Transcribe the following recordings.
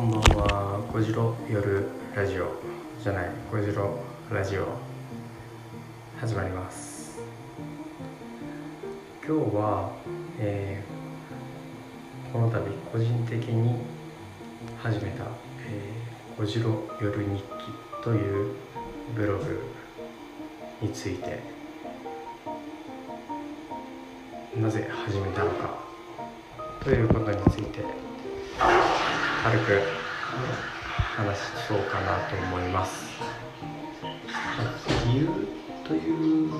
こんばんは。小次郎夜ラジオじゃない小次郎ラジオ。始まります。今日は、えー、この度個人的に始めた「えー、小次郎夜日記」というブログについてなぜ始めたのかということについて軽く話そうかなと思います。理由という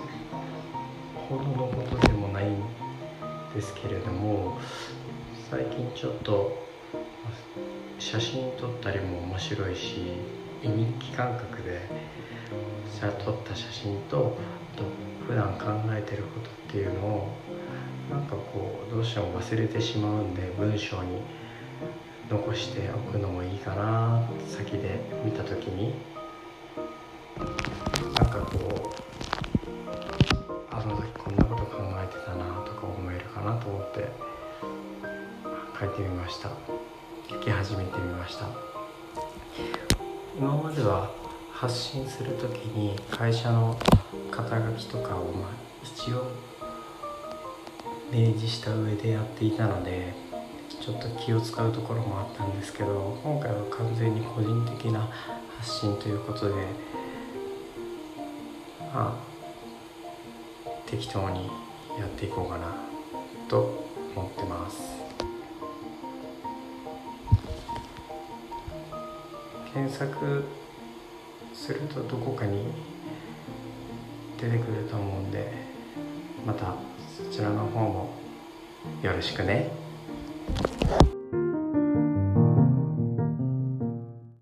ほどのことでもないんですけれども最近ちょっと写真撮ったりも面白いし日記感覚で撮った写真とと普段考えてることっていうのをなんかこうどうしても忘れてしまうんで文章に。残しておくのもいいかな先で見た時に。なんかこうあの時こんなこと考えてたなとか思えるかなと思って。書いてみました。書き始めてみました。今までは発信する時に会社の肩書きとかをまあ一応明示した上でやっていたのでちょっと気を使うところもあったんですけど今回は完全に個人的な発信ということでまあ適当にやっていこうかなと思ってます検索するとどこかに出てくると思うんでまたそちらの方もよろしくね。Thank you.